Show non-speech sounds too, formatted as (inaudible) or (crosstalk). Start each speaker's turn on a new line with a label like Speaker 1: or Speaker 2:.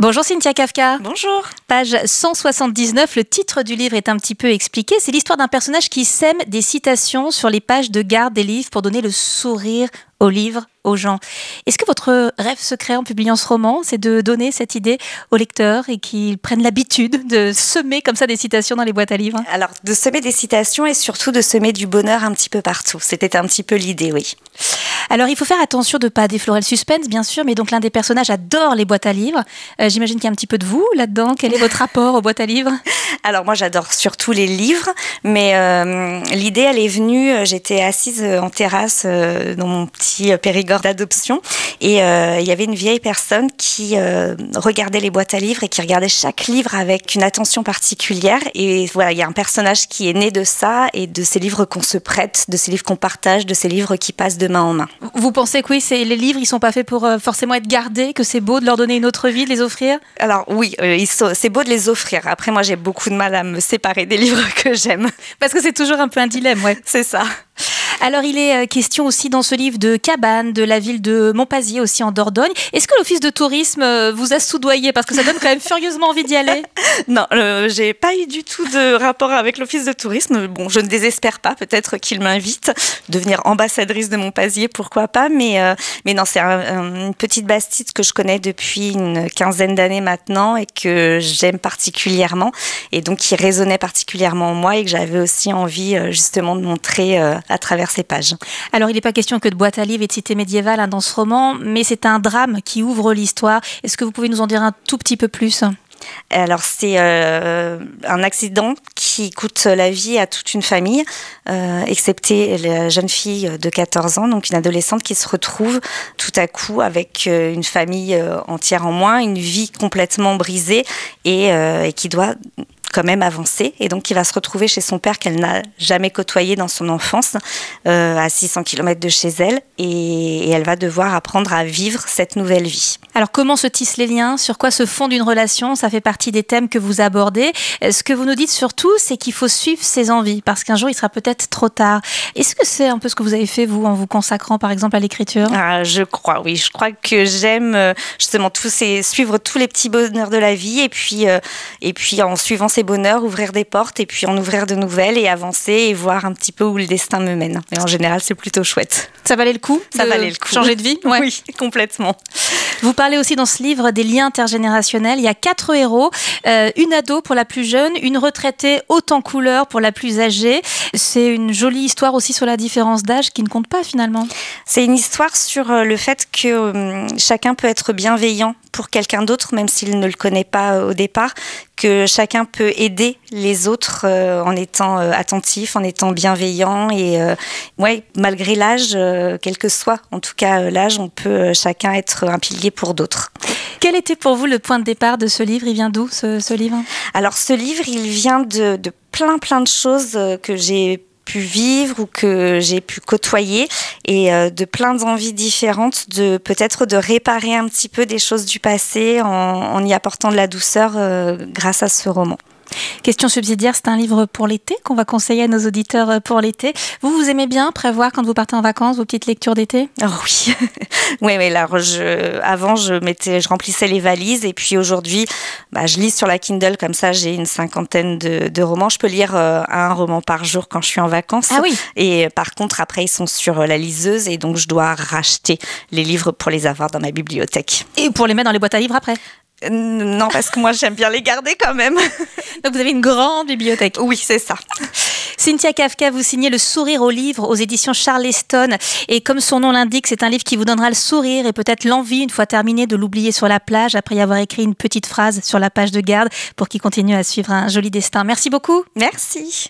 Speaker 1: Bonjour Cynthia Kafka.
Speaker 2: Bonjour.
Speaker 1: Page 179, le titre du livre est un petit peu expliqué. C'est l'histoire d'un personnage qui sème des citations sur les pages de garde des livres pour donner le sourire au livre, aux gens. Est-ce que votre rêve secret en publiant ce roman, c'est de donner cette idée aux lecteurs et qu'ils prennent l'habitude de semer comme ça des citations dans les boîtes à livres?
Speaker 2: Alors, de semer des citations et surtout de semer du bonheur un petit peu partout. C'était un petit peu l'idée, oui.
Speaker 1: Alors, il faut faire attention de ne pas déflorer le suspense, bien sûr, mais donc l'un des personnages adore les boîtes à livres. Euh, j'imagine qu'il y a un petit peu de vous là-dedans. Quel est votre rapport aux boîtes à livres? (laughs)
Speaker 2: Alors, moi, j'adore surtout les livres, mais euh, l'idée, elle est venue. Euh, j'étais assise en terrasse dans mon petit Périgord d'adoption et il y avait une vieille personne qui regardait les boîtes à livres et qui regardait chaque livre avec une attention particulière. Et voilà, il y a un personnage qui est né de ça et de ces livres qu'on se prête, de ces livres qu'on partage, de ces livres qui passent de main en main.
Speaker 1: Vous pensez que oui, c'est les livres, ils sont pas faits pour euh, forcément être gardés, que c'est beau de leur donner une autre vie, de les offrir?
Speaker 2: Alors oui, euh, c'est beau de les offrir. Après, moi, j'ai beaucoup de mal à me séparer des livres (laughs) que j'aime.
Speaker 1: Parce que c'est toujours un peu un dilemme, ouais.
Speaker 2: c'est ça.
Speaker 1: Alors, il est euh, question aussi dans ce livre de Cabane, de la ville de Montpazier, aussi en Dordogne. Est-ce que l'Office de tourisme euh, vous a soudoyé? Parce que ça donne quand même furieusement envie d'y aller. (laughs)
Speaker 2: non, euh, j'ai pas eu du tout de rapport avec l'Office de tourisme. Bon, je ne désespère pas. Peut-être qu'il m'invite devenir ambassadrice de Montpazier, pourquoi pas. Mais, mais non, c'est une petite bastide que je connais depuis une quinzaine d'années maintenant et que j'aime particulièrement. Et donc, qui résonnait particulièrement en moi et que j'avais aussi envie justement de montrer à travers pages.
Speaker 1: Alors, il n'est pas question que de boîte à livres et de cité médiévale hein, dans ce roman, mais c'est un drame qui ouvre l'histoire. Est-ce que vous pouvez nous en dire un tout petit peu plus?
Speaker 2: Alors c'est euh, un accident qui coûte la vie à toute une famille, euh, excepté la jeune fille de 14 ans, donc une adolescente qui se retrouve tout à coup avec euh, une famille entière en moins, une vie complètement brisée et qui doit quand même avancé et donc qui va se retrouver chez son père qu'elle n'a jamais côtoyé dans son enfance, euh, à 600 km de chez elle, et, elle va devoir apprendre à vivre cette nouvelle vie.
Speaker 1: Alors comment se tissent les liens? Sur quoi se fonde une relation? Ça fait partie des thèmes que vous abordez. Ce que vous nous dites surtout, c'est qu'il faut suivre ses envies, parce qu'un jour il sera peut-être trop tard. Est-ce que c'est un peu ce que vous avez fait vous en vous consacrant par exemple à l'écriture?
Speaker 2: Ah, Je crois, oui. Je crois que j'aime euh, justement tous ces, suivre tous les petits bonheurs de la vie, et puis euh, et puis en suivant ces bonheur, ouvrir des portes et puis en ouvrir de nouvelles et avancer et voir un petit peu où le destin me mène. Et en général, c'est plutôt chouette.
Speaker 1: Ça valait le coup
Speaker 2: Ça valait le coup.
Speaker 1: Changer de vie? (laughs)
Speaker 2: Oui, complètement.
Speaker 1: Vous parlez aussi dans ce livre des liens intergénérationnels. Il y a quatre héros, euh, une ado pour la plus jeune, une retraitée haute en couleur pour la plus âgée. C'est une jolie histoire aussi sur la différence d'âge qui ne compte pas finalement.
Speaker 2: C'est une histoire sur euh, le fait que euh, chacun peut être bienveillant pour quelqu'un d'autre, même s'il ne le connaît pas au départ, que chacun peut aider les autres en étant attentif, en étant bienveillant et ouais, malgré l'âge, quel que soit en tout cas l'âge, on peut chacun être un pilier pour d'autres.
Speaker 1: Quel était pour vous le point de départ de ce livre? Il vient d'où ce, livre?
Speaker 2: Alors ce livre, il vient de, plein plein de choses euh, que j'ai pu vivre ou que j'ai pu côtoyer et euh, de plein d'envies différentes de peut-être de réparer un petit peu des choses du passé en, y apportant de la douceur euh, grâce à ce roman.
Speaker 1: Question subsidiaire, c'est un livre pour l'été qu'on va conseiller à nos auditeurs euh, pour l'été. Vous, vous aimez bien prévoir quand vous partez en vacances vos petites lectures d'été?
Speaker 2: Oh oui, (laughs) oui, je, avant, je mettais, je remplissais les valises et puis aujourd'hui, bah, je lis sur la Kindle comme ça. J'ai une cinquantaine de, romans. Je peux lire euh, un roman par jour quand je suis en vacances.
Speaker 1: Ah oui.
Speaker 2: Et par contre, après, ils sont sur la liseuse et donc je dois racheter les livres pour les avoir dans ma bibliothèque.
Speaker 1: Et pour les mettre dans les boîtes à livres après?
Speaker 2: Non, parce que moi j'aime bien les garder quand même. (laughs)
Speaker 1: Donc vous avez une grande bibliothèque.
Speaker 2: Oui, c'est ça.
Speaker 1: Cynthia Kafka, vous signez Le sourire au livre aux éditions Charleston. Et comme son nom l'indique, c'est un livre qui vous donnera le sourire et peut-être l'envie, une fois terminé, de l'oublier sur la plage après y avoir écrit une petite phrase sur la page de garde pour qu'il continue à suivre un joli destin. Merci beaucoup.
Speaker 2: Merci.